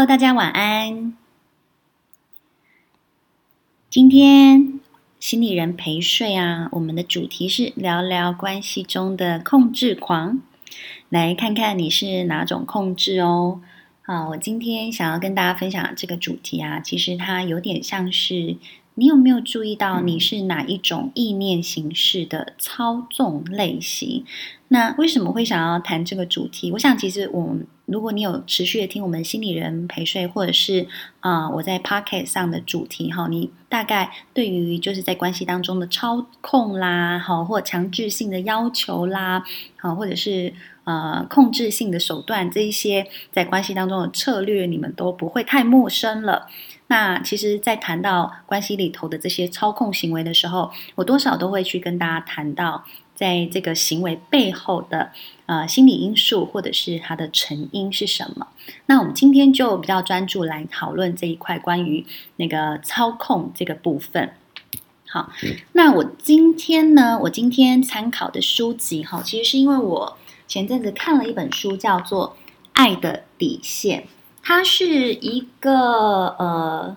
Hello，大家晚安。今天心理人陪睡啊，我们的主题是聊聊关系中的控制狂，来看看你是哪种控制哦。好，我今天想要跟大家分享这个主题啊，其实它有点像是。你有没有注意到你是哪一种意念形式的操纵类型？那为什么会想要谈这个主题？我想，其实我们如果你有持续的听我们心理人陪睡，或者是啊、我在 Pocket 上的主题哈，你大概对于就是在关系当中的操控啦，好或强制性的要求啦，好或者是呃控制性的手段这一些在关系当中的策略，你们都不会太陌生了。那其实，在谈到关系里头的这些操控行为的时候，我多少都会去跟大家谈到，在这个行为背后的呃心理因素，或者是它的成因是什么。那我们今天就比较专注来讨论这一块关于那个操控这个部分。好，那我今天呢，我今天参考的书籍哈，其实是因为我前阵子看了一本书，叫做《爱的底线》。它是一个呃，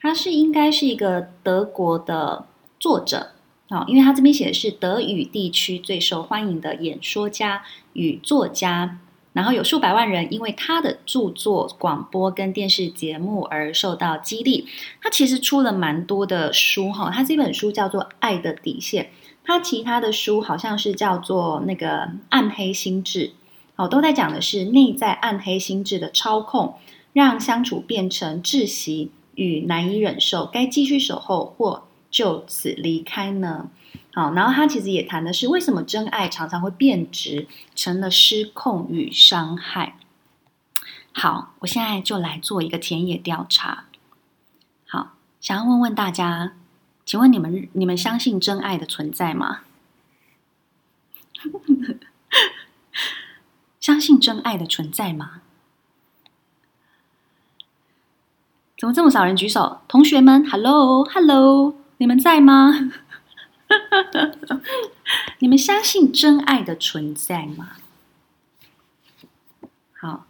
它是应该是一个德国的作者啊，因为他这边写的是德语地区最受欢迎的演说家与作家，然后有数百万人因为他的著作、广播跟电视节目而受到激励。他其实出了蛮多的书哈，他这本书叫做《爱的底线》，他其他的书好像是叫做那个《暗黑心智》。哦，都在讲的是内在暗黑心智的操控，让相处变成窒息与难以忍受，该继续守候或就此离开呢？好，然后他其实也谈的是为什么真爱常常会变质，成了失控与伤害。好，我现在就来做一个田野调查。好，想要问问大家，请问你们你们相信真爱的存在吗？相信真爱的存在吗？怎么这么少人举手？同学们，Hello，Hello，你们在吗？你们相信真爱的存在吗？好，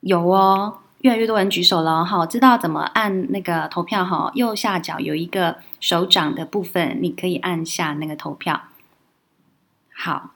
有哦，越来越多人举手了。好，知道怎么按那个投票哈？右下角有一个手掌的部分，你可以按下那个投票。好。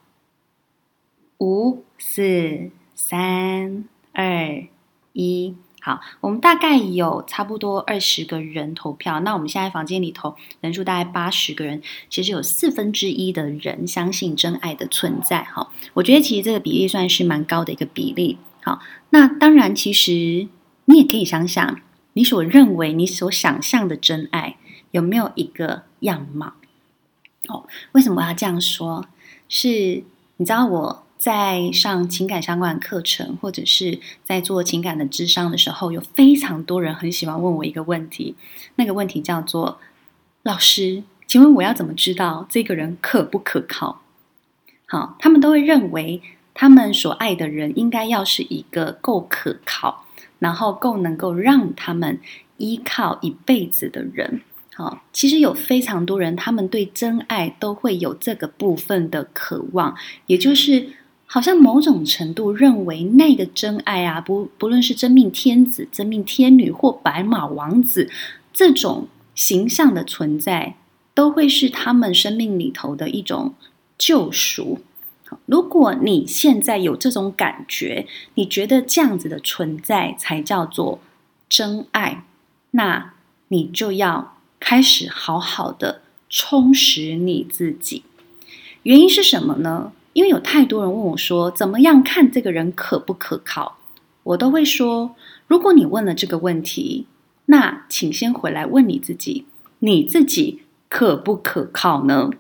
五、四、三、二、一，好，我们大概有差不多二十个人投票。那我们现在房间里头人数大概八十个人，其实有四分之一的人相信真爱的存在。哈，我觉得其实这个比例算是蛮高的一个比例。好，那当然，其实你也可以想想，你所认为、你所想象的真爱有没有一个样貌？哦，为什么我要这样说？是，你知道我。在上情感相关的课程，或者是在做情感的智商的时候，有非常多人很喜欢问我一个问题。那个问题叫做：“老师，请问我要怎么知道这个人可不可靠？”好，他们都会认为他们所爱的人应该要是一个够可靠，然后够能够让他们依靠一辈子的人。好，其实有非常多人，他们对真爱都会有这个部分的渴望，也就是。好像某种程度认为那个真爱啊，不不论是真命天子、真命天女或白马王子这种形象的存在，都会是他们生命里头的一种救赎。如果你现在有这种感觉，你觉得这样子的存在才叫做真爱，那你就要开始好好的充实你自己。原因是什么呢？因为有太多人问我说：“怎么样看这个人可不可靠？”我都会说：“如果你问了这个问题，那请先回来问你自己，你自己可不可靠呢？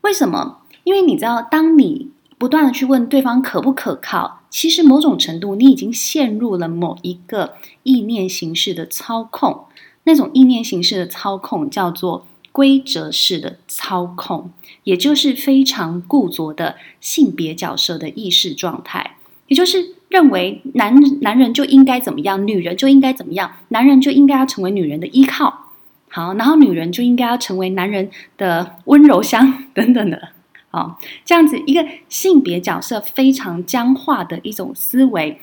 为什么？因为你知道，当你不断的去问对方可不可靠，其实某种程度你已经陷入了某一个意念形式的操控。那种意念形式的操控叫做。规则式的操控，也就是非常固着的性别角色的意识状态，也就是认为男男人就应该怎么样，女人就应该怎么样，男人就应该要成为女人的依靠，好，然后女人就应该要成为男人的温柔乡等等的，好，这样子一个性别角色非常僵化的一种思维。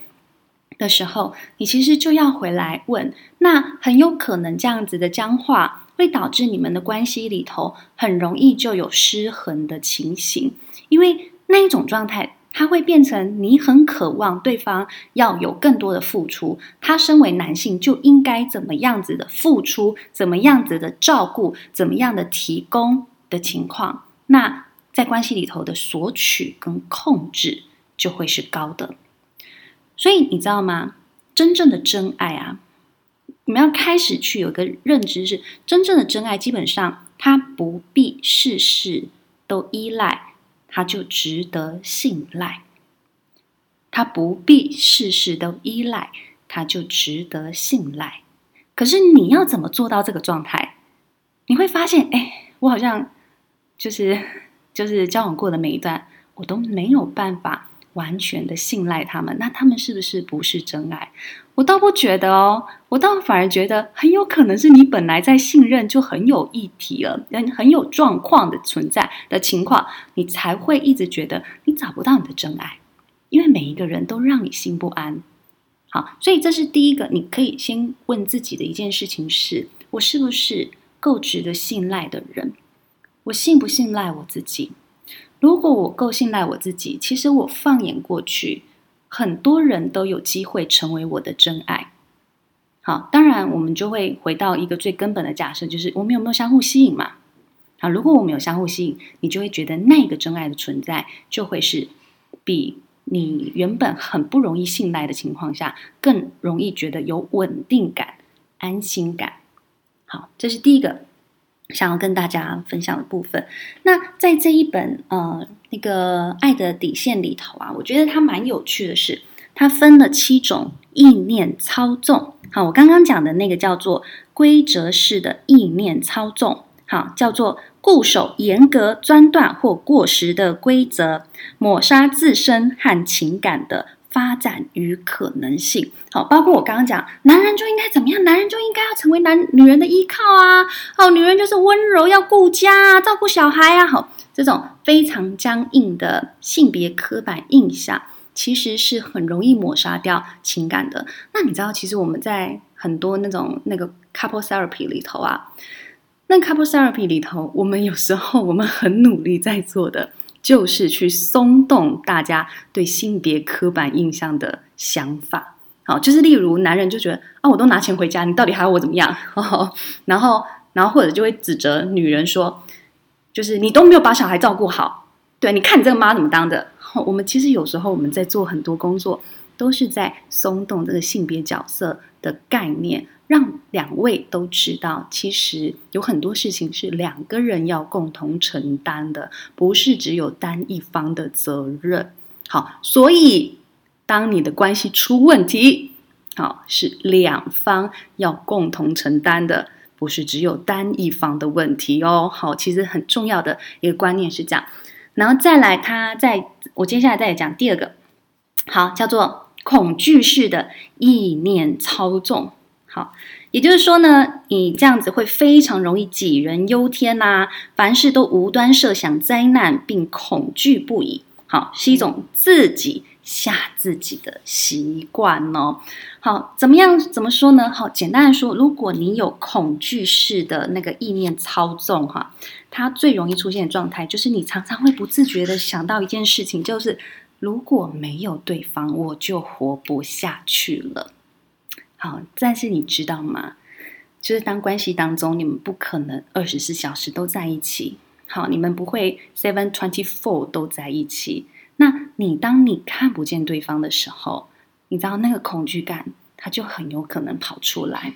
的时候，你其实就要回来问，那很有可能这样子的僵化会导致你们的关系里头很容易就有失衡的情形，因为那一种状态，它会变成你很渴望对方要有更多的付出，他身为男性就应该怎么样子的付出，怎么样子的照顾，怎么样的提供的情况，那在关系里头的索取跟控制就会是高的。所以你知道吗？真正的真爱啊，你们要开始去有一个认知是，真正的真爱基本上它不必事事都依赖，它就值得信赖。它不必事事都依赖，它就值得信赖。可是你要怎么做到这个状态？你会发现，哎，我好像就是就是交往过的每一段，我都没有办法。完全的信赖他们，那他们是不是不是真爱？我倒不觉得哦，我倒反而觉得很有可能是你本来在信任就很有议题了，很很有状况的存在的情况，你才会一直觉得你找不到你的真爱，因为每一个人都让你心不安。好，所以这是第一个，你可以先问自己的一件事情是：我是不是够值得信赖的人？我信不信赖我自己？如果我够信赖我自己，其实我放眼过去，很多人都有机会成为我的真爱。好，当然我们就会回到一个最根本的假设，就是我们有没有相互吸引嘛？好，如果我们有相互吸引，你就会觉得那个真爱的存在，就会是比你原本很不容易信赖的情况下，更容易觉得有稳定感、安心感。好，这是第一个。想要跟大家分享的部分，那在这一本呃那个爱的底线里头啊，我觉得它蛮有趣的是，它分了七种意念操纵。好，我刚刚讲的那个叫做规则式的意念操纵，好，叫做固守严格、专断或过时的规则，抹杀自身和情感的。发展与可能性，好，包括我刚刚讲，男人就应该怎么样？男人就应该要成为男女人的依靠啊！哦，女人就是温柔，要顾家，照顾小孩啊！好，这种非常僵硬的性别刻板印象，其实是很容易抹杀掉情感的。那你知道，其实我们在很多那种那个 couple therapy 里头啊，那 couple therapy 里头，我们有时候我们很努力在做的。就是去松动大家对性别刻板印象的想法，好，就是例如男人就觉得啊，我都拿钱回家，你到底还要我怎么样？然后，然后或者就会指责女人说，就是你都没有把小孩照顾好，对，你看你这个妈怎么当的？我们其实有时候我们在做很多工作，都是在松动这个性别角色的概念。让两位都知道，其实有很多事情是两个人要共同承担的，不是只有单一方的责任。好，所以当你的关系出问题，好，是两方要共同承担的，不是只有单一方的问题哦。好，其实很重要的一个观念是这样。然后再来，他在我接下来再讲第二个，好，叫做恐惧式的意念操纵。好，也就是说呢，你这样子会非常容易杞人忧天呐、凡事都无端设想灾难，并恐惧不已。好，是一种自己吓自己的习惯哦。好，怎么样？怎么说呢？好，简单的说，如果你有恐惧式的那个意念操纵，哈，它最容易出现的状态就是你常常会不自觉的想到一件事情，就是如果没有对方，我就活不下去了。好，但是你知道吗？就是当关系当中，你们不可能二十四小时都在一起。好，你们不会 seven twenty four 都在一起。那你当你看不见对方的时候，你知道那个恐惧感，它就很有可能跑出来。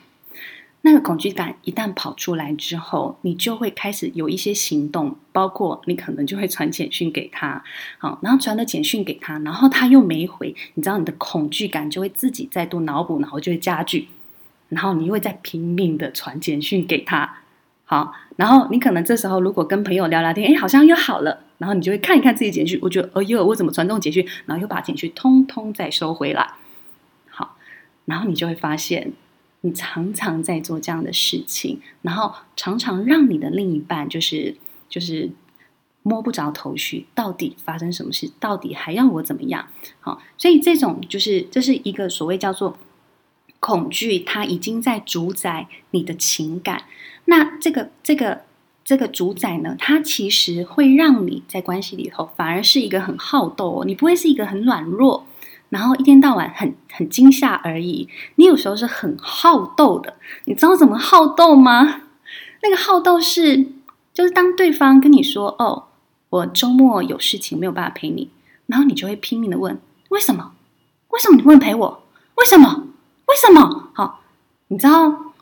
那个恐惧感一旦跑出来之后，你就会开始有一些行动，包括你可能就会传简讯给他，好，然后传了简讯给他，然后他又没回，你知道你的恐惧感就会自己再度脑补，然后就会加剧，然后你又会再拼命的传简讯给他，好，然后你可能这时候如果跟朋友聊聊天，哎，好像又好了，然后你就会看一看自己简讯，我觉得，哎呦，我怎么传这种简讯，然后又把简讯通通再收回来，好，然后你就会发现。你常常在做这样的事情，然后常常让你的另一半就是就是摸不着头绪，到底发生什么事？到底还要我怎么样？好，所以这种就是这是一个所谓叫做恐惧，它已经在主宰你的情感。那这个这个这个主宰呢，它其实会让你在关系里头反而是一个很好斗哦，你不会是一个很软弱，然后一天到晚很很惊吓而已。你有时候是很好斗的，你知道怎么好斗吗？那个好斗是，就是当对方跟你说：“哦。”我周末有事情没有办法陪你，然后你就会拼命的问为什么？为什么你不能陪我？为什么？为什么？好，你知道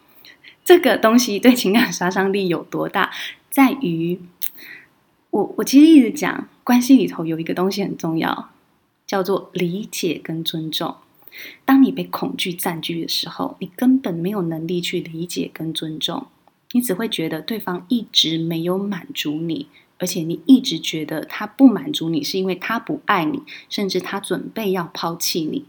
这个东西对情感杀伤力有多大？在于我我其实一直讲关系里头有一个东西很重要，叫做理解跟尊重。当你被恐惧占据的时候，你根本没有能力去理解跟尊重，你只会觉得对方一直没有满足你。而且你一直觉得他不满足你，是因为他不爱你，甚至他准备要抛弃你。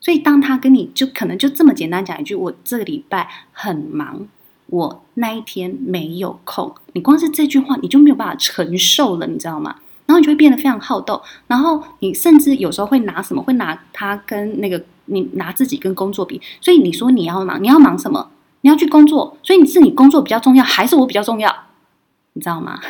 所以当他跟你就可能就这么简单讲一句：“我这个礼拜很忙，我那一天没有空。”你光是这句话你就没有办法承受了，你知道吗？然后你就会变得非常好斗，然后你甚至有时候会拿什么？会拿他跟那个你拿自己跟工作比。所以你说你要忙，你要忙什么？你要去工作，所以你是你工作比较重要，还是我比较重要？你知道吗？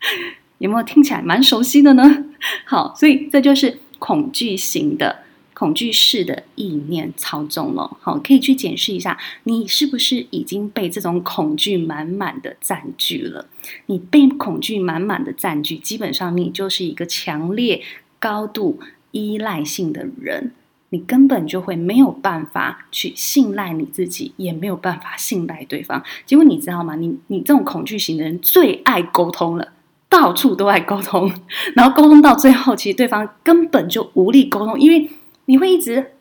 有没有听起来蛮熟悉的呢？好，所以这就是恐惧型的、恐惧式的意念操纵了。好，可以去检视一下，你是不是已经被这种恐惧满满的占据了？你被恐惧满满的占据，基本上你就是一个强烈、高度依赖性的人，你根本就会没有办法去信赖你自己，也没有办法信赖对方。结果你知道吗？你你这种恐惧型的人最爱沟通了。到处都爱沟通，然后沟通到最后，其实对方根本就无力沟通，因为你会一直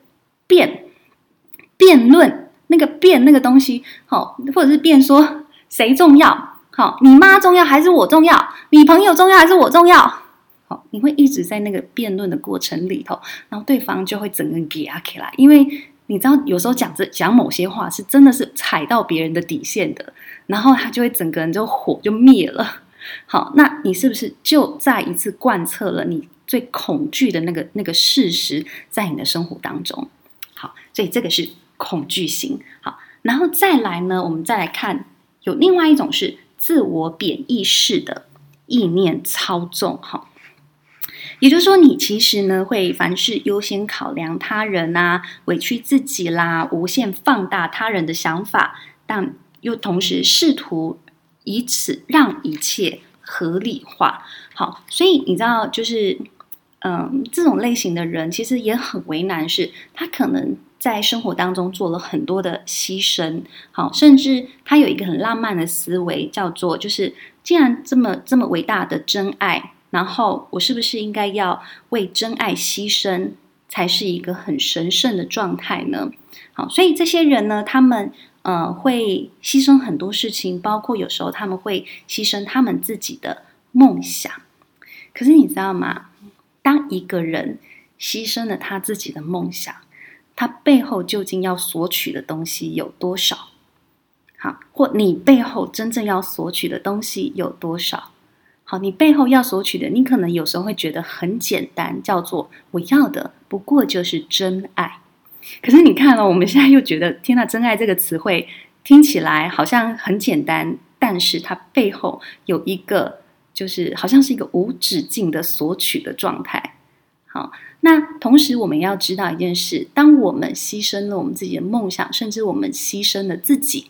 辩辩论那个辩那个东西，好，或者是辩说谁重要，好，你妈重要还是我重要？你朋友重要还是我重要？好，你会一直在那个辩论的过程里头，然后对方就会整个给啊起来，因为你知道有时候讲这讲某些话是真的是踩到别人的底线的，然后他就会整个人就火就灭了。好，那你是不是就再一次贯彻了你最恐惧的那个那个事实在你的生活当中？好，所以这个是恐惧型。好，然后再来呢，我们再来看，有另外一种是自我贬义式的意念操纵。哈，也就是说，你其实呢会凡事优先考量他人啊，委屈自己啦，无限放大他人的想法，但又同时试图。以此让一切合理化。好，所以你知道，就是，嗯，这种类型的人其实也很为难，是他可能在生活当中做了很多的牺牲。好，甚至他有一个很浪漫的思维，叫做就是，既然这么这么伟大的真爱，然后我是不是应该要为真爱牺牲，才是一个很神圣的状态呢？好，所以这些人呢，他们。呃，会牺牲很多事情，包括有时候他们会牺牲他们自己的梦想。可是你知道吗？当一个人牺牲了他自己的梦想，他背后究竟要索取的东西有多少？好，或你背后真正要索取的东西有多少？好，你背后要索取的，你可能有时候会觉得很简单，叫做我要的不过就是真爱。可是你看了，我们现在又觉得，天呐，真爱这个词汇听起来好像很简单，但是它背后有一个，就是好像是一个无止境的索取的状态。好，那同时我们要知道一件事：当我们牺牲了我们自己的梦想，甚至我们牺牲了自己，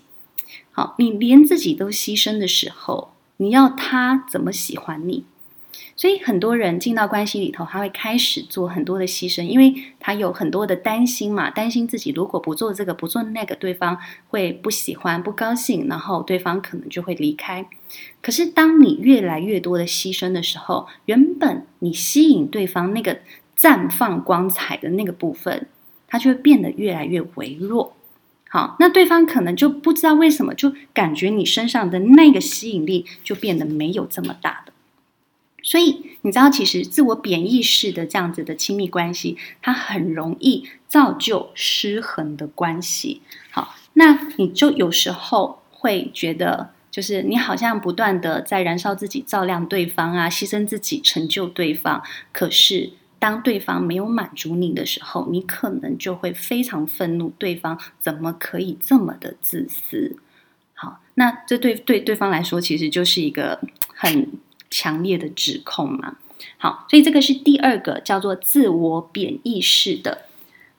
好，你连自己都牺牲的时候，你要他怎么喜欢你？所以很多人进到关系里头，他会开始做很多的牺牲，因为他有很多的担心嘛，担心自己如果不做这个、不做那个，对方会不喜欢、不高兴，然后对方可能就会离开。可是当你越来越多的牺牲的时候，原本你吸引对方那个绽放光彩的那个部分，它就会变得越来越微弱。好，那对方可能就不知道为什么，就感觉你身上的那个吸引力就变得没有这么大的。所以你知道，其实自我贬义式的这样子的亲密关系，它很容易造就失衡的关系。好，那你就有时候会觉得，就是你好像不断的在燃烧自己，照亮对方啊，牺牲自己，成就对方。可是当对方没有满足你的时候，你可能就会非常愤怒，对方怎么可以这么的自私？好，那这对对对方来说，其实就是一个很强烈的指控嘛。好，所以这个是第二个叫做自我贬义式的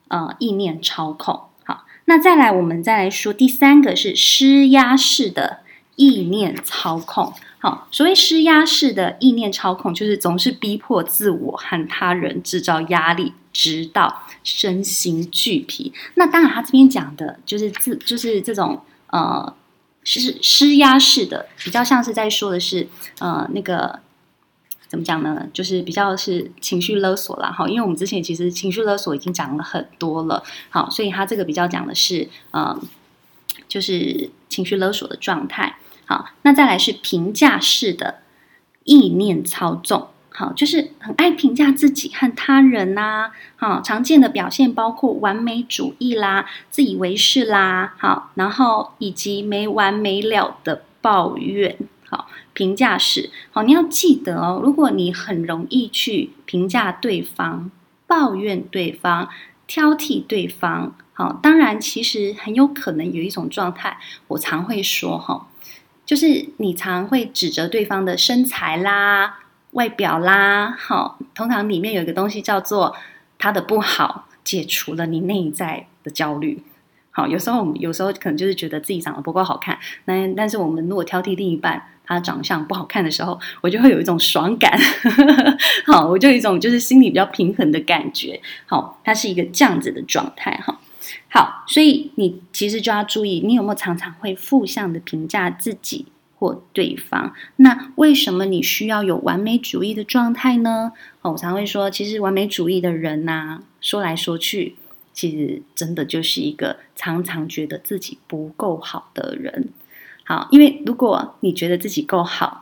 呃意念操控。好，那再来我们再来说第三个是施压式的。意念操控，好，所谓施压式的意念操控，就是总是逼迫自我和他人制造压力，直到身心俱疲。那当然，他这边讲的就是自，就是这种呃，是施压式的，比较像是在说的是呃，那个怎么讲呢？就是比较是情绪勒索啦。哈。因为我们之前其实情绪勒索已经讲了很多了，好，所以他这个比较讲的是呃，就是情绪勒索的状态。好，那再来是评价式的意念操纵。好，就是很爱评价自己和他人呐、好，常见的表现包括完美主义啦、自以为是啦。好，然后以及没完没了的抱怨。好，评价式。好，你要记得哦，如果你很容易去评价对方、抱怨对方、挑剔对方，好，当然其实很有可能有一种状态，我常会说哈。就是你常会指责对方的身材啦、外表啦，好，通常里面有一个东西叫做他的不好，解除了你内在的焦虑。好，有时候我们有时候可能就是觉得自己长得不够好看，那但是我们如果挑剔另一半他长相不好看的时候，我就会有一种爽感，好，我就有一种就是心里比较平衡的感觉。好，它是一个这样子的状态，哈。好，所以你其实就要注意，你有没有常常会负向的评价自己对方？那为什么你需要有完美主义的状态呢？哦，我常会说，其实完美主义的人呐，说来说去，其实真的就是一个常常觉得自己不够好的人。好，因为如果你觉得自己够好。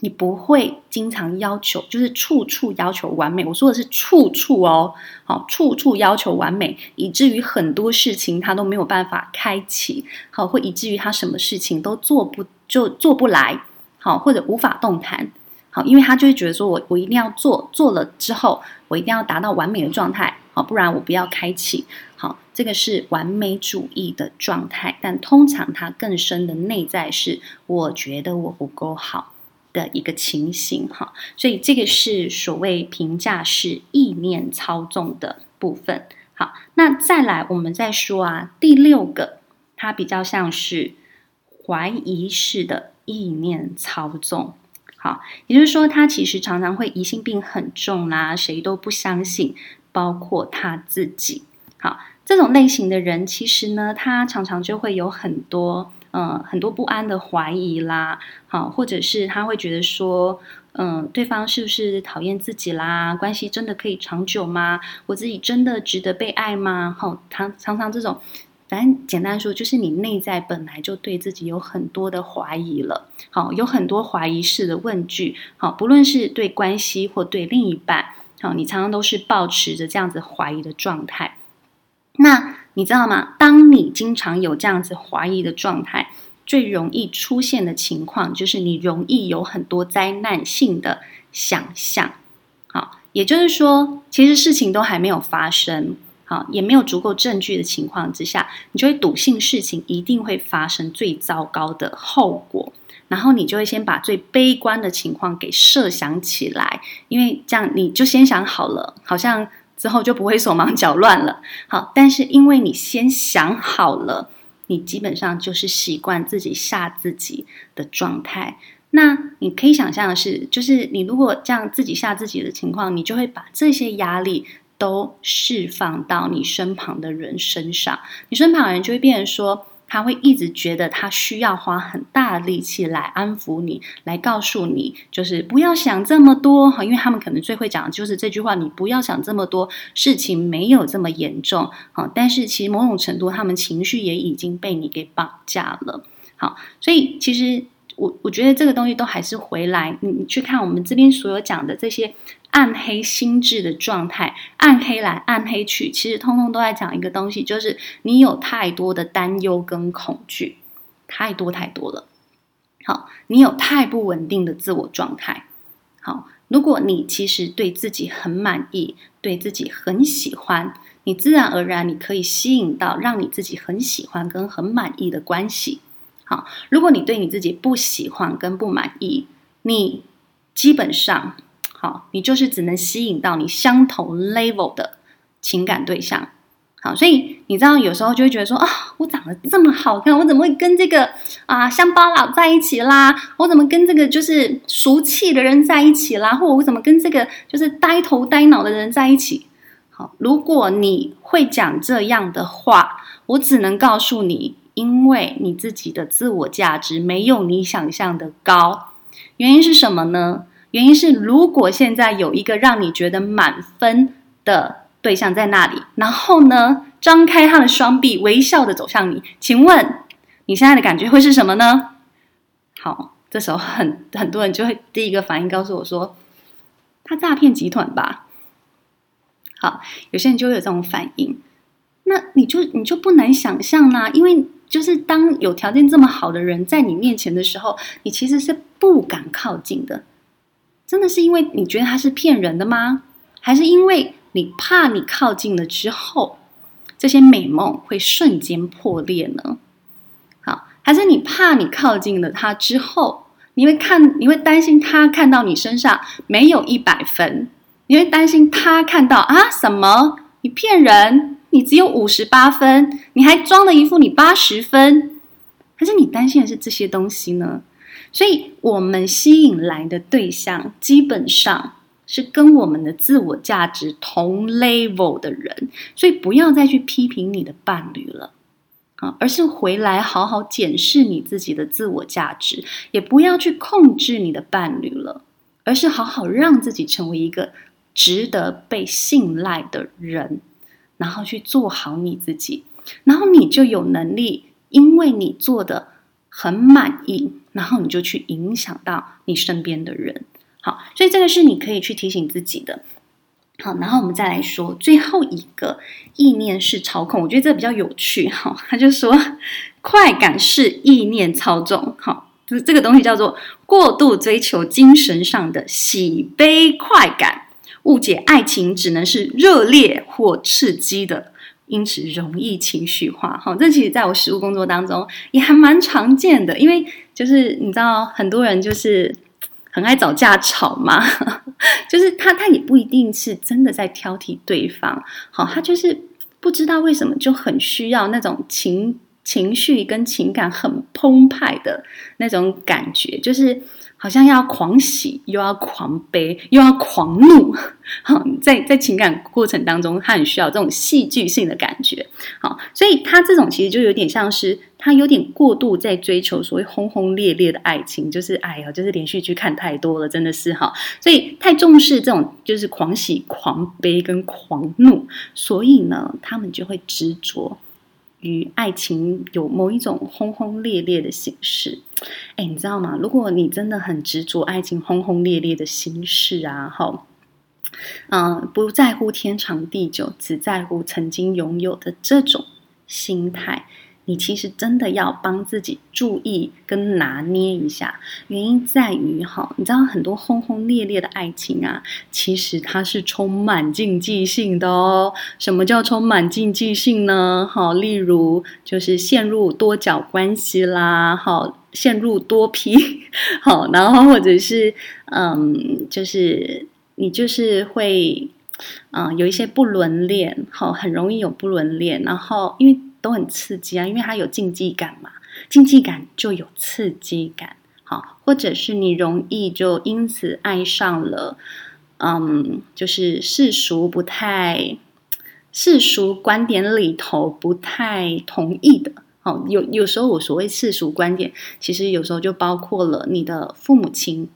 你不会经常要求，就是处处要求完美。我说的是处处哦，好，处处要求完美，以至于很多事情他都没有办法开启，好，会以至于他什么事情都做不就做不来，好，或者无法动弹，好，因为他就会觉得说我我一定要做，做了之后我一定要达到完美的状态，好，不然我不要开启，好，这个是完美主义的状态，但通常它更深的内在是，我觉得我不够好。的一个情形哈，所以这个是所谓评价是意念操纵的部分。好，那再来我们再说啊，第六个它比较像是怀疑式的意念操纵。好，也就是说，他其实常常会疑心病很重啦，谁都不相信，包括他自己。好，这种类型的人其实呢，他常常就会有很多。嗯，很多不安的怀疑啦，好，或者是他会觉得说，嗯，对方是不是讨厌自己啦？关系真的可以长久吗？我自己真的值得被爱吗？好，他常常这种，反正简单说，就是你内在本来就对自己有很多的怀疑了，好，有很多怀疑式的问句，好，不论是对关系或对另一半，好，你常常都是保持着这样子怀疑的状态，那。你知道吗？当你经常有这样子怀疑的状态，最容易出现的情况就是你容易有很多灾难性的想象。好，也就是说，其实事情都还没有发生，好，也没有足够证据的情况之下，你就会笃信事情一定会发生最糟糕的后果，然后你就会先把最悲观的情况给设想起来，因为这样你就先想好了，好像。之后就不会手忙脚乱了。好，但是因为你先想好了，你基本上就是习惯自己吓自己的状态。那你可以想象的是，就是你如果这样自己吓自己的情况，你就会把这些压力都释放到你身旁的人身上，你身旁的人就会变成说。他会一直觉得他需要花很大的力气来安抚你，来告诉你，就是不要想这么多哈，因为他们可能最会讲的就是这句话：你不要想这么多，事情没有这么严重。好，但是其实某种程度，他们情绪也已经被你给绑架了。好，所以其实我我觉得这个东西都还是回来，你你去看我们这边所有讲的这些。暗黑心智的状态，暗黑来暗黑去，其实通通都在讲一个东西，就是你有太多的担忧跟恐惧，太多太多了。好，你有太不稳定的自我状态。好，如果你其实对自己很满意，对自己很喜欢，你自然而然你可以吸引到让你自己很喜欢跟很满意的关系。好，如果你对你自己不喜欢跟不满意，你基本上，好，你就是只能吸引到你相同 level 的情感对象。好，所以你知道，有时候就会觉得说啊，我长得这么好看，我怎么会跟这个啊乡巴佬在一起啦？我怎么跟这个就是俗气的人在一起啦？或我怎么跟这个就是呆头呆脑的人在一起？好，如果你会讲这样的话，我只能告诉你，因为你自己的自我价值没有你想象的高。原因是什么呢？原因是如果现在有一个让你觉得满分的。对象在那里，然后呢，张开他的双臂，微笑的走向你。请问你现在的感觉会是什么呢？好，这时候很很多人就会第一个反应告诉我说，他诈骗集团吧。好，有些人就会有这种反应。那你就你就不难想象啦，因为就是当有条件这么好的人在你面前的时候，你其实是不敢靠近的。真的是因为你觉得他是骗人的吗？还是因为？你怕你靠近了之后，这些美梦会瞬间破裂呢？好，还是你怕你靠近了他之后，你会看，你会担心他看到你身上没有一百分，你会担心他看到啊什么？你骗人，你只有五十八分，你还装了一副你八十分，还是你担心的是这些东西呢？所以，我们吸引来的对象基本上。是跟我们的自我价值同 level 的人，所以不要再去批评你的伴侣了，啊，而是回来好好检视你自己的自我价值，也不要去控制你的伴侣了，而是好好让自己成为一个值得被信赖的人，然后去做好你自己，然后你就有能力，因为你做的很满意，然后你就去影响到你身边的人。好，所以这个是你可以去提醒自己的。好，然后我们再来说最后一个意念式操控，我觉得这比较有趣。哈，他就说快感式意念操纵。好，就是这个东西叫做过度追求精神上的喜悲快感，误解爱情只能是热烈或刺激的，因此容易情绪化。好，这其实在我实务工作当中也还蛮常见的，因为就是你知道很多人就是。很爱找架吵嘛，就是他，他也不一定是真的在挑剔对方，好，他就是不知道为什么就很需要那种情情绪跟情感很澎湃的那种感觉，就是。好像要狂喜，又要狂悲，又要狂怒，好，在在情感过程当中，他很需要这种戏剧性的感觉，好，所以他这种其实就有点像是他有点过度在追求所谓轰轰烈烈的爱情，就是哎呀，就是连续剧看太多了，真的是哈，所以太重视这种就是狂喜、狂悲跟狂怒，所以呢，他们就会执着。与爱情有某一种轰轰烈烈的形式，哎，你知道吗？如果你真的很执着爱情轰轰烈烈的形式啊，哈，嗯，不在乎天长地久，只在乎曾经拥有的这种心态。你其实真的要帮自己注意跟拿捏一下，原因在于哈，你知道很多轰轰烈烈的爱情啊，其实它是充满禁忌性的哦。什么叫充满禁忌性呢？好，例如就是陷入多角关系啦，好，陷入多批，好，然后或者是嗯，就是你就是会嗯有一些不伦恋，好，很容易有不伦恋，然后因为。都很刺激啊，因为它有禁忌感嘛，禁忌感就有刺激感，好，或者是你容易就因此爱上了，嗯，就是世俗不太世俗观点里头不太同意的，好，有有时候我所谓世俗观点，其实有时候就包括了你的父母亲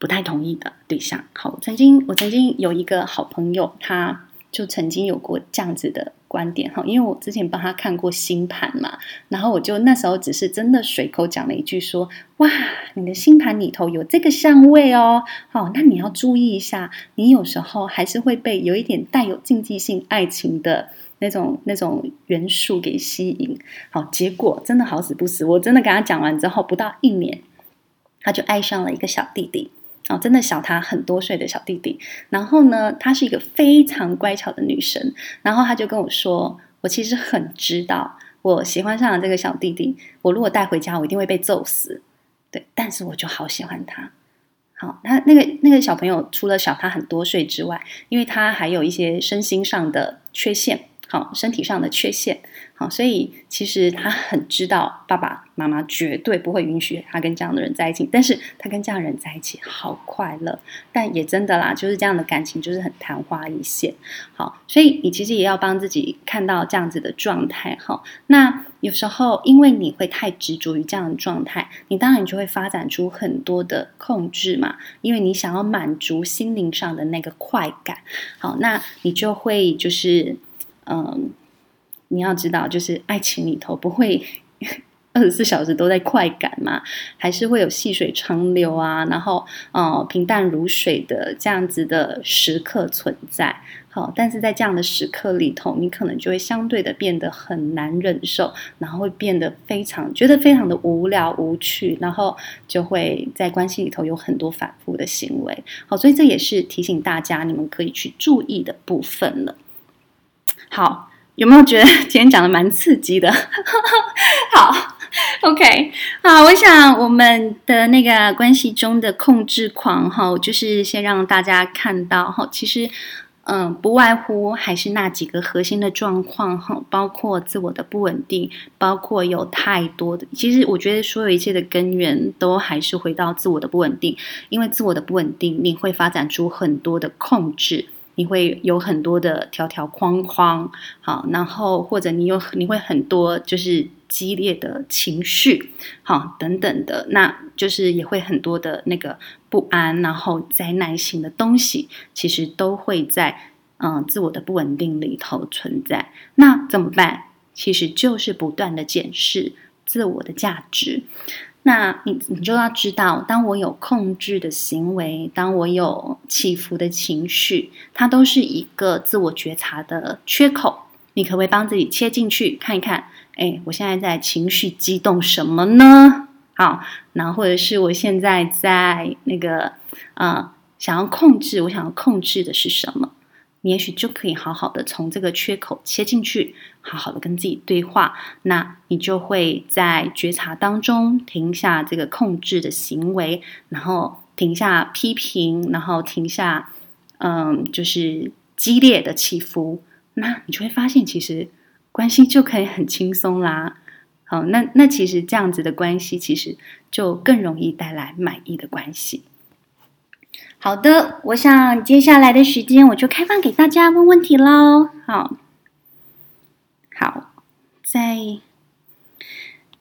不太同意的对象。好，曾经我曾经有一个好朋友，他就曾经有过这样子的。观点哈，因为我之前帮他看过星盘嘛，然后我就那时候只是真的随口讲了一句说，哇，你的星盘里头有这个相位哦，好，那你要注意一下，你有时候还是会被有一点带有禁忌性爱情的那种那种元素给吸引。好，结果真的好死不死，我真的跟他讲完之后，不到一年，他就爱上了一个小弟弟。哦，真的小他很多岁的小弟弟。然后呢，她是一个非常乖巧的女生。然后他就跟我说：“我其实很知道，我喜欢上了这个小弟弟。我如果带回家，我一定会被揍死。对，但是我就好喜欢他。好，他那个那个小朋友除了小他很多岁之外，因为他还有一些身心上的缺陷。”好，身体上的缺陷，好，所以其实他很知道爸爸妈妈绝对不会允许他跟这样的人在一起，但是他跟这样的人在一起好快乐，但也真的啦，就是这样的感情就是很昙花一现，好，所以你其实也要帮自己看到这样子的状态，哈，那有时候因为你会太执着于这样的状态，你当然就会发展出很多的控制嘛，因为你想要满足心灵上的那个快感，好，那你就会就是。嗯，你要知道，就是爱情里头不会 二十四小时都在快感嘛，还是会有细水长流啊，然后呃平淡如水的这样子的时刻存在。好，但是在这样的时刻里头，你可能就会相对的变得很难忍受，然后会变得非常觉得非常的无聊无趣，然后就会在关系里头有很多反复的行为。好，所以这也是提醒大家，你们可以去注意的部分了。好，有没有觉得今天讲的蛮刺激的？好，OK，好，我想我们的那个关系中的控制狂，哈，就是先让大家看到，哈，其实，嗯，不外乎还是那几个核心的状况，哈，包括自我的不稳定，包括有太多的，其实我觉得所有一切的根源都还是回到自我的不稳定，因为自我的不稳定，你会发展出很多的控制。你会有很多的条条框框，好，然后或者你有你会很多就是激烈的情绪，好，等等的，那就是也会很多的那个不安，然后灾难性的东西，其实都会在嗯自我的不稳定里头存在。那怎么办？其实就是不断的检视自我的价值。那你你就要知道，当我有控制的行为，当我有起伏的情绪，它都是一个自我觉察的缺口。你可不可以帮自己切进去看一看？哎，我现在在情绪激动什么呢？好，然后或者是我现在在那个啊、想要控制，我想要控制的是什么？你也许就可以好好的从这个缺口切进去，好好的跟自己对话。那你就会在觉察当中停下这个控制的行为，然后停下批评，然后停下嗯，就是激烈的起伏。那你就会发现，其实关系就可以很轻松啦。好，那那其实这样子的关系，其实就更容易带来满意的关系。好的，我想接下来的时间我就开放给大家问问题喽。好，好，在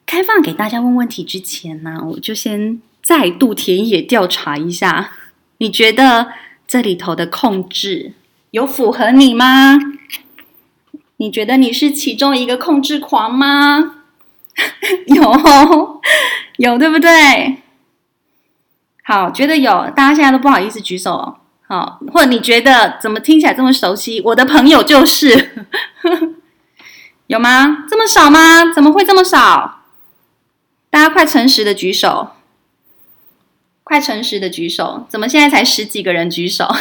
开放给大家问问题之前呢，我就先再度田野调查一下，你觉得这里头的控制有符合你吗？你觉得你是其中一个控制狂吗？有，有，对不对？好，觉得有，大家现在都不好意思举手哦。好，或者你觉得怎么听起来这么熟悉？我的朋友就是，有吗？这么少吗？怎么会这么少？大家快诚实的举手，快诚实的举手。怎么现在才十几个人举手？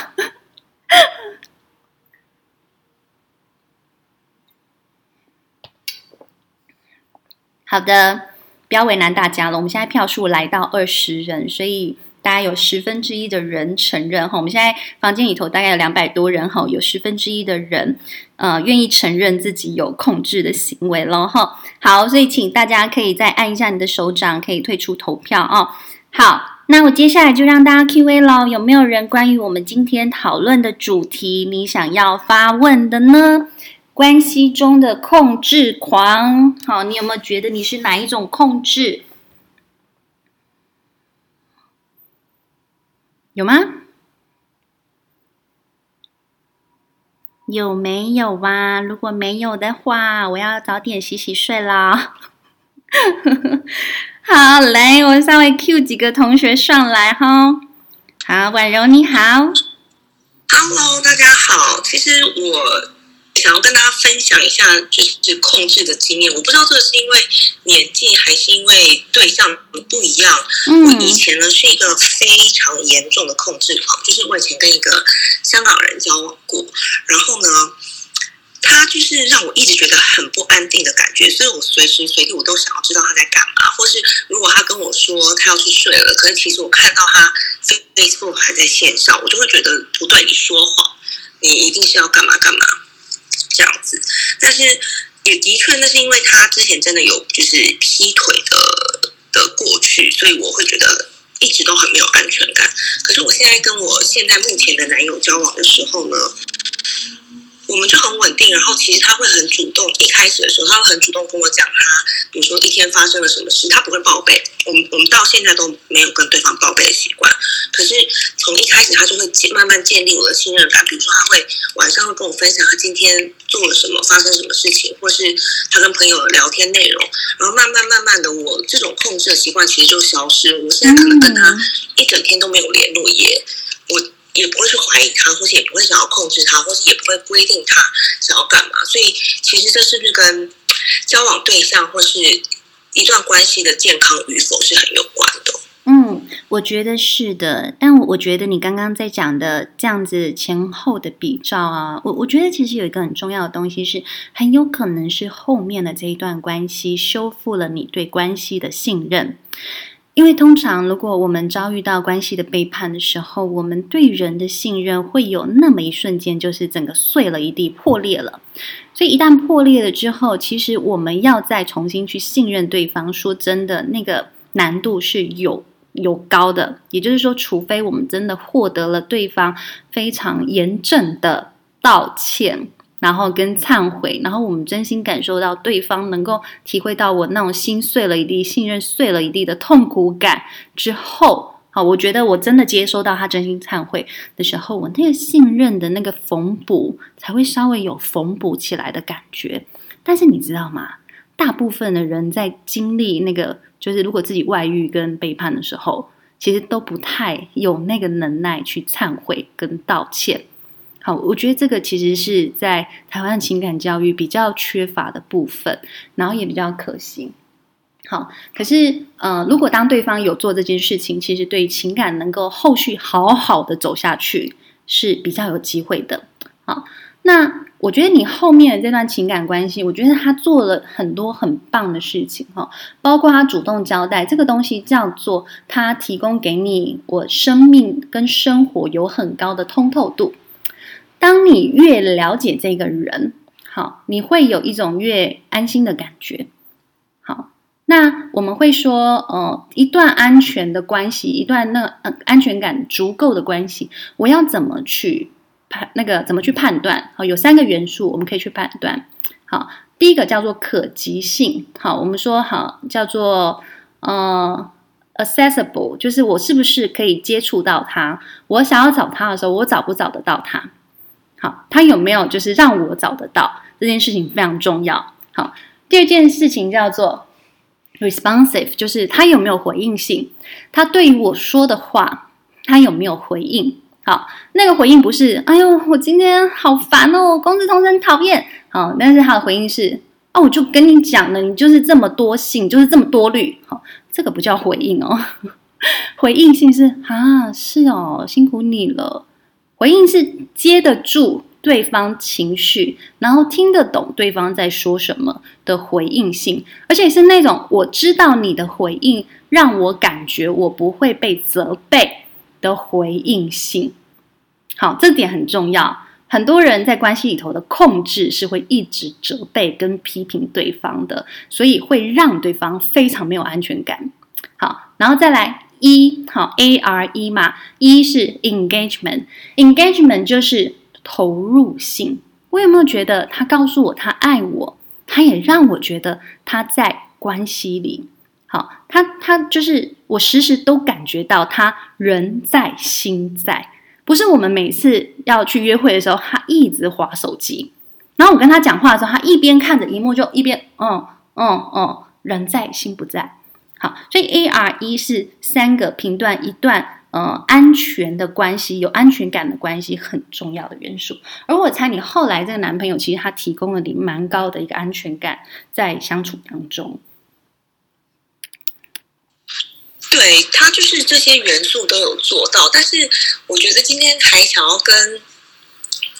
好的，不要为难大家了。我们现在票数来到二十人，所以。大概有十分之一的人承认哈，我们现在房间里头大概有两百多人哈，有十分之一的人呃愿意承认自己有控制的行为了哈。好，所以请大家可以再按一下你的手掌，可以退出投票哦。好，那我接下来就让大家 Q&A 喽。有没有人关于我们今天讨论的主题，你想要发问的呢？关系中的控制狂，好，你有没有觉得你是哪一种控制？有吗？有没有啊？如果没有的话，我要早点洗洗睡啦。好，嘞，我稍微 Q 几个同学上来哈。好，婉柔你好。Hello，大家好。其实我想要跟大家分享一下，就是控制的经验。我不知道这个是因为年纪，还是因为对象不一样。嗯、我以前呢是一个非常严重的控制狂，就是我以前跟一个香港人交往过，然后呢，他就是让我一直觉得很不安定的感觉，所以我随时随地我都想要知道他在干嘛，或是如果他跟我说他要去睡了，可是其实我看到他 Facebook 还在线上，我就会觉得不对，你说谎，你一定是要干嘛干嘛。这样子，但是也的确，那是因为他之前真的有就是劈腿的的过去，所以我会觉得一直都很没有安全感。可是我现在跟我现在目前的男友交往的时候呢，我们就很稳定，然后其实他会很主动。一开始的时候，他会很主动跟我讲他，比如说一天发生了什么事，他不会报备。我们我们到现在都没有跟对方报备的习惯。可是从一开始，他就会慢慢建立我的信任感。比如说，他会晚上会跟我分享他今天做了什么，发生什么事情，或是他跟朋友的聊天内容。然后慢慢慢慢的，我这种控制的习惯其实就消失。我现在可能跟他一整天都没有联络，也我。也不会去怀疑他，或是也不会想要控制他，或是也不会规定他想要干嘛。所以，其实这是不是跟交往对象或是一段关系的健康与否是很有关的？嗯，我觉得是的。但我觉得你刚刚在讲的这样子前后的比照啊，我我觉得其实有一个很重要的东西是，很有可能是后面的这一段关系修复了你对关系的信任。因为通常，如果我们遭遇到关系的背叛的时候，我们对人的信任会有那么一瞬间，就是整个碎了一地，破裂了。所以一旦破裂了之后，其实我们要再重新去信任对方，说真的，那个难度是有有高的。也就是说，除非我们真的获得了对方非常严正的道歉。然后跟忏悔，然后我们真心感受到对方能够体会到我那种心碎了一地、信任碎了一地的痛苦感之后，好，我觉得我真的接收到他真心忏悔的时候，我那个信任的那个缝补才会稍微有缝补起来的感觉。但是你知道吗？大部分的人在经历那个，就是如果自己外遇跟背叛的时候，其实都不太有那个能耐去忏悔跟道歉。好，我觉得这个其实是在台湾情感教育比较缺乏的部分，然后也比较可行。好，可是呃，如果当对方有做这件事情，其实对情感能够后续好好的走下去是比较有机会的。好，那我觉得你后面的这段情感关系，我觉得他做了很多很棒的事情哈，包括他主动交代这个东西叫做他提供给你，我生命跟生活有很高的通透度。当你越了解这个人，好，你会有一种越安心的感觉。好，那我们会说，呃，一段安全的关系，一段那呃安全感足够的关系，我要怎么去判那个怎么去判断？好，有三个元素我们可以去判断。好，第一个叫做可及性。好，我们说好叫做呃 accessible，就是我是不是可以接触到他？我想要找他的时候，我找不找得到他？好，他有没有就是让我找得到这件事情非常重要。好，第二件事情叫做 responsive，就是他有没有回应性，他对于我说的话，他有没有回应？好，那个回应不是，哎呦，我今天好烦哦，公司同事很讨厌。好，但是他的回应是，哦，我就跟你讲了，你就是这么多性，就是这么多虑。好，这个不叫回应哦，回应性是啊，是哦，辛苦你了。回应是接得住对方情绪，然后听得懂对方在说什么的回应性，而且是那种我知道你的回应让我感觉我不会被责备的回应性。好，这点很重要。很多人在关系里头的控制是会一直责备跟批评对方的，所以会让对方非常没有安全感。好，然后再来。E 好，A R E 嘛，E 是 engagement，engagement 就是投入性。我有没有觉得他告诉我他爱我，他也让我觉得他在关系里。好，他他就是我时时都感觉到他人在心在，不是我们每次要去约会的时候，他一直划手机，然后我跟他讲话的时候，他一边看着萤幕就一边嗯嗯嗯，人在心不在。好，所以 A R E 是三个评断一段呃安全的关系，有安全感的关系很重要的元素。而我猜你后来这个男朋友其实他提供了你蛮高的一个安全感，在相处当中。对，他就是这些元素都有做到，但是我觉得今天还想要跟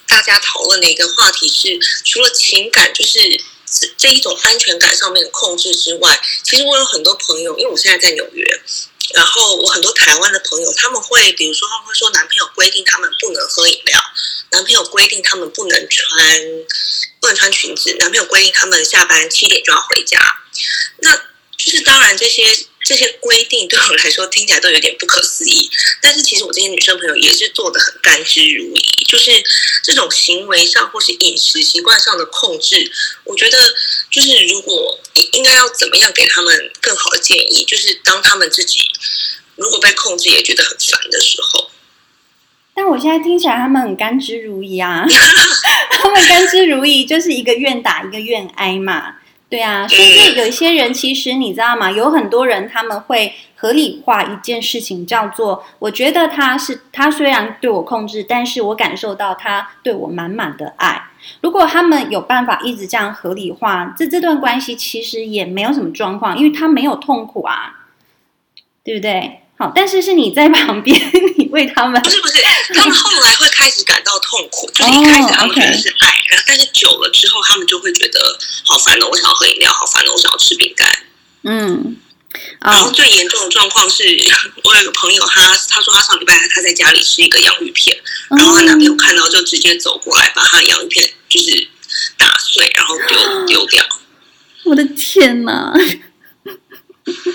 大家讨论的一个话题是，除了情感，就是这一种安全感上面的控制之外，其实我有很多朋友，因为我现在在纽约，然后我很多台湾的朋友，他们会比如说他们会说，男朋友规定他们不能喝饮料，男朋友规定他们不能穿不能穿裙子，男朋友规定他们下班七点就要回家，那就是当然这些。这些规定对我来说听起来都有点不可思议，但是其实我这些女生朋友也是做得很甘之如饴。就是这种行为上或是饮食习惯上的控制，我觉得就是如果应该要怎么样给他们更好的建议，就是当他们自己如果被控制也觉得很烦的时候。但我现在听起来他们很甘之如饴啊，他们甘之如饴就是一个愿打一个愿挨嘛。对啊，甚至有一些人，其实你知道吗？有很多人他们会合理化一件事情，叫做我觉得他是他虽然对我控制，但是我感受到他对我满满的爱。如果他们有办法一直这样合理化，这这段关系其实也没有什么状况，因为他没有痛苦啊，对不对？好，但是是你在旁边，你为他们不是不是，他们后来会开始感到痛苦，就是一开始他们觉得是爱，然后但是久了之后，他们就会觉得好烦哦，我想要喝饮料，好烦哦，我想要吃饼干。嗯，然后最严重的状况是 我有个朋友，他他说他上礼拜他在家里吃一个洋芋片，然后他男朋友看到就直接走过来把他的洋芋片就是打碎，然后丢 丢掉。我的天哪！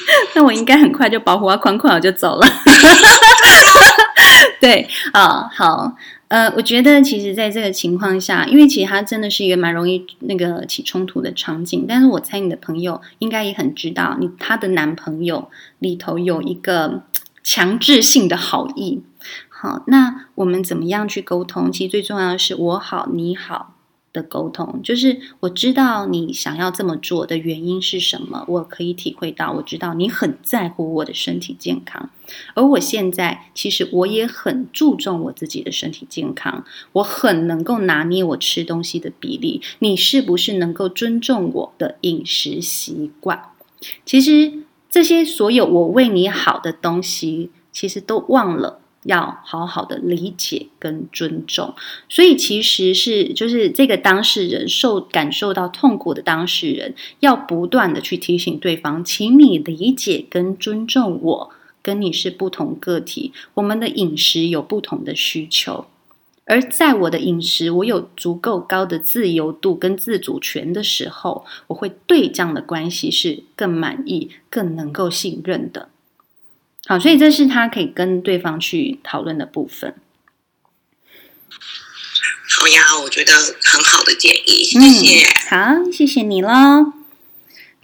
那我应该很快就保护他框框，我就走了。对啊、好，呃，我觉得其实在这个情况下，因为其实他真的是一个蛮容易那个起冲突的场景，但是我猜你的朋友应该也很知道，你她的男朋友里头有一个强制性的好意。好，那我们怎么样去沟通？其实最重要的是我好，你好。的沟通，就是我知道你想要这么做的原因是什么，我可以体会到，我知道你很在乎我的身体健康，而我现在其实我也很注重我自己的身体健康，我很能够拿捏我吃东西的比例，你是不是能够尊重我的饮食习惯？其实这些所有我为你好的东西，其实都忘了。要好好的理解跟尊重，所以其实是就是这个当事人受感受到痛苦的当事人，要不断的去提醒对方，请你理解跟尊重我，跟你是不同个体，我们的饮食有不同的需求，而在我的饮食我有足够高的自由度跟自主权的时候，我会对这样的关系是更满意、更能够信任的。好，所以这是他可以跟对方去讨论的部分。好呀，我觉得很好的建议，谢谢。嗯，好，谢谢你喽。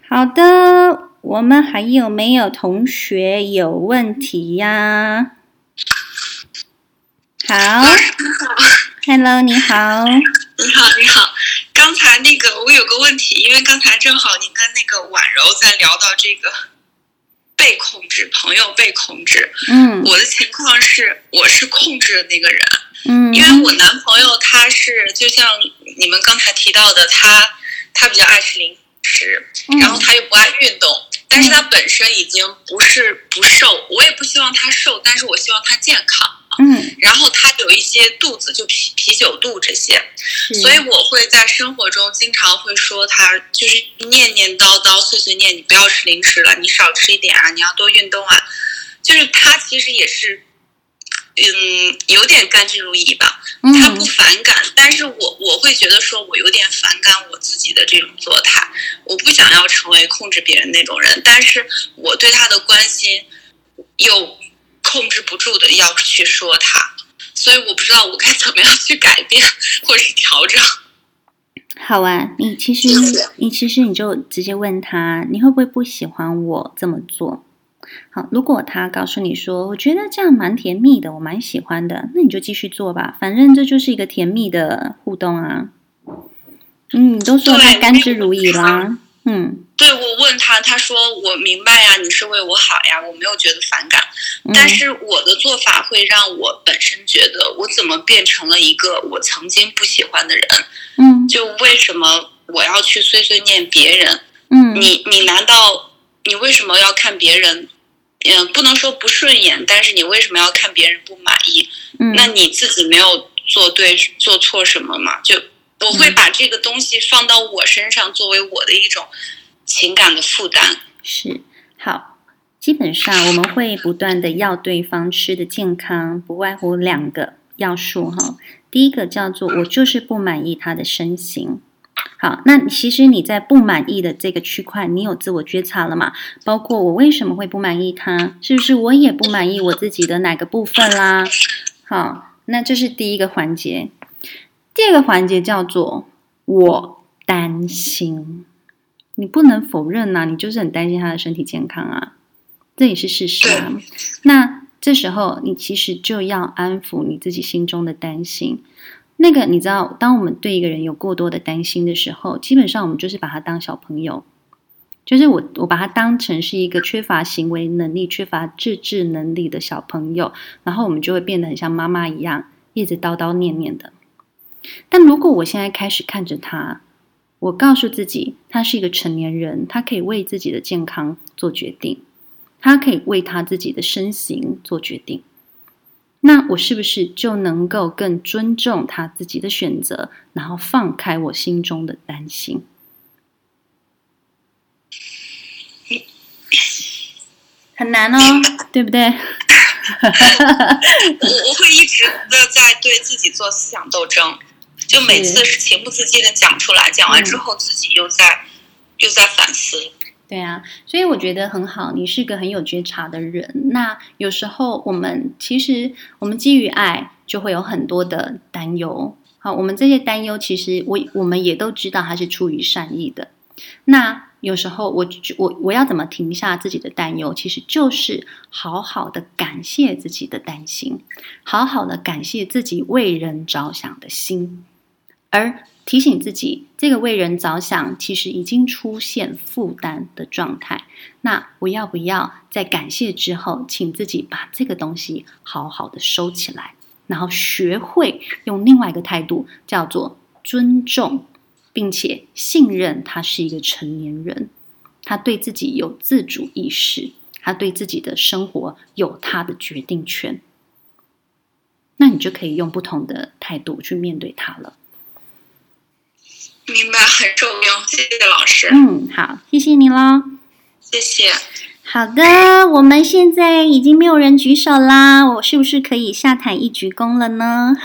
好的，我们还有没有同学有问题呀？好，Hello，你好，你好，你好。刚才那个，我有个问题，因为刚才正好您跟那个婉柔在聊到这个。被控制，朋友被控制。嗯，我的情况是，我是控制的那个人。嗯，因为我男朋友他是就像你们刚才提到的，他他比较爱吃零食，嗯，然后他又不爱运动，但是他本身已经不是不瘦，我也不希望他瘦，但是我希望他健康。嗯，然后他有一些肚子，就啤啤酒肚这些，所以我会在生活中经常会说他，就是念念叨叨、碎碎念，你不要吃零食了，你少吃一点啊，你要多运动啊。就是他其实也是，嗯，有点甘之如饴吧。他不反感，但是我我会觉得说我有点反感我自己的这种做态，我不想要成为控制别人那种人，但是我对他的关心又。控制不住的要去说他，所以我不知道我该怎么样去改变 或是调整。好啊，你其实你其实你就直接问他，你会不会不喜欢我这么做？好，如果他告诉你说，我觉得这样蛮甜蜜的，我蛮喜欢的，那你就继续做吧，反正这就是一个甜蜜的互动啊。嗯，你都说他甘之如饴啦，嗯。对，我问他，他说我明白呀，你是为我好呀，我没有觉得反感。嗯、但是我的做法会让我本身觉得，我怎么变成了一个我曾经不喜欢的人？嗯，就为什么我要去碎碎念别人？嗯，你你难道你为什么要看别人？嗯，不能说不顺眼，但是你为什么要看别人不满意？嗯，那你自己没有做对做错什么吗？就我会把这个东西放到我身上，作为我的一种。情感的负担是好，基本上我们会不断的要对方吃的健康，不外乎两个要素哈。第一个叫做我就是不满意他的身形。好，那其实你在不满意的这个区块，你有自我觉察了吗？包括我为什么会不满意他？是不是我也不满意我自己的哪个部分啦？好，那这是第一个环节。第二个环节叫做我担心。你不能否认呐、啊，你就是很担心他的身体健康啊，这也是事实啊。那这时候你其实就要安抚你自己心中的担心。那个你知道，当我们对一个人有过多的担心的时候，基本上我们就是把他当小朋友，就是我我把他当成是一个缺乏行为能力、缺乏自制能力的小朋友，然后我们就会变得很像妈妈一样，一直叨叨念念的。但如果我现在开始看着他，我告诉自己，他是一个成年人，他可以为自己的健康做决定，他可以为他自己的身形做决定。那我是不是就能够更尊重他自己的选择，然后放开我心中的担心？很难哦，对不对？我 我会一直的在对自己做思想斗争。就每次是情不自禁的讲出来，讲完之后自己又在、嗯、又在反思。对啊，所以我觉得很好，你是个很有觉察的人。那有时候我们其实我们基于爱，就会有很多的担忧。好，我们这些担忧其实我我们也都知道，它是出于善意的。那有时候我我我要怎么停下自己的担忧？其实就是好好的感谢自己的担心，好好的感谢自己为人着想的心。而提醒自己，这个为人着想其实已经出现负担的状态。那我要不要在感谢之后，请自己把这个东西好好的收起来，然后学会用另外一个态度，叫做尊重，并且信任他是一个成年人，他对自己有自主意识，他对自己的生活有他的决定权。那你就可以用不同的态度去面对他了。明白，很受用，谢谢老师。嗯，好，谢谢你喽。谢谢。好的，我们现在已经没有人举手啦，我是不是可以下台一鞠躬了呢？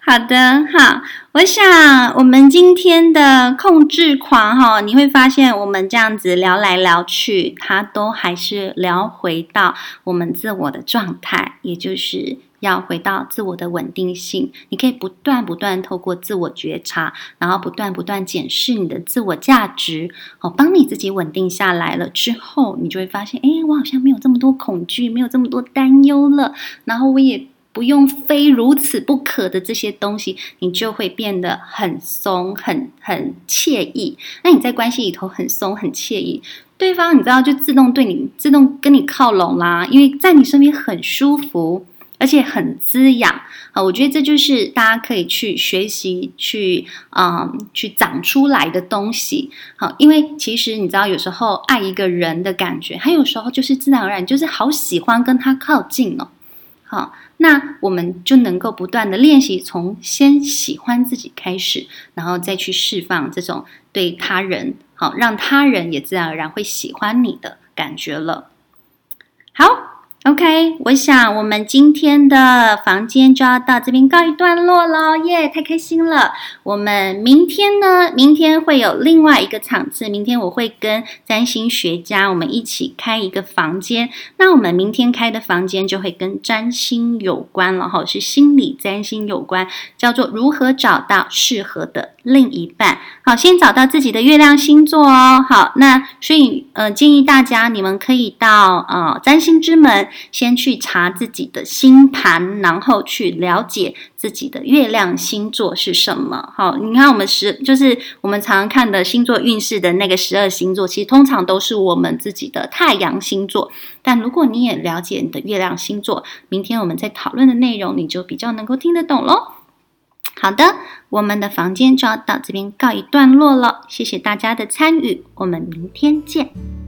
好的，好，我想我们今天的控制狂哈，你会发现我们这样子聊来聊去，它都还是聊回到我们自我的状态，也就是。要回到自我的稳定性，你可以不断不断透过自我觉察，然后不断不断检视你的自我价值，哦，当你自己稳定下来了之后，你就会发现，哎，我好像没有这么多恐惧，没有这么多担忧了，然后我也不用非如此不可的这些东西，你就会变得很松，很很惬意。那你在关系里头很松很惬意，对方你知道就自动对你自动跟你靠拢啦，因为在你身边很舒服。而且很滋养啊！我觉得这就是大家可以去学习、去嗯、去长出来的东西。好，因为其实你知道，有时候爱一个人的感觉，他有时候就是自然而然，就是好喜欢跟他靠近哦。好，那我们就能够不断的练习，从先喜欢自己开始，然后再去释放这种对他人好，让他人也自然而然会喜欢你的感觉了。好。OK，我想我们今天的房间就要到这边告一段落了，耶，太开心了！我们明天呢，明天会有另外一个场次，明天我会跟占星学家我们一起开一个房间。那我们明天开的房间就会跟占星有关了哈，是心理占星有关，叫做如何找到适合的另一半。好，先找到自己的月亮星座哦。好，那所以呃，建议大家你们可以到呃占星之门。先去查自己的星盘，然后去了解自己的月亮星座是什么。好，你看我们十就是我们常看的星座运势的那个十二星座，其实通常都是我们自己的太阳星座。但如果你也了解你的月亮星座，明天我们在讨论的内容，你就比较能够听得懂喽。好的，我们的房间就要到这边告一段落了，谢谢大家的参与，我们明天见。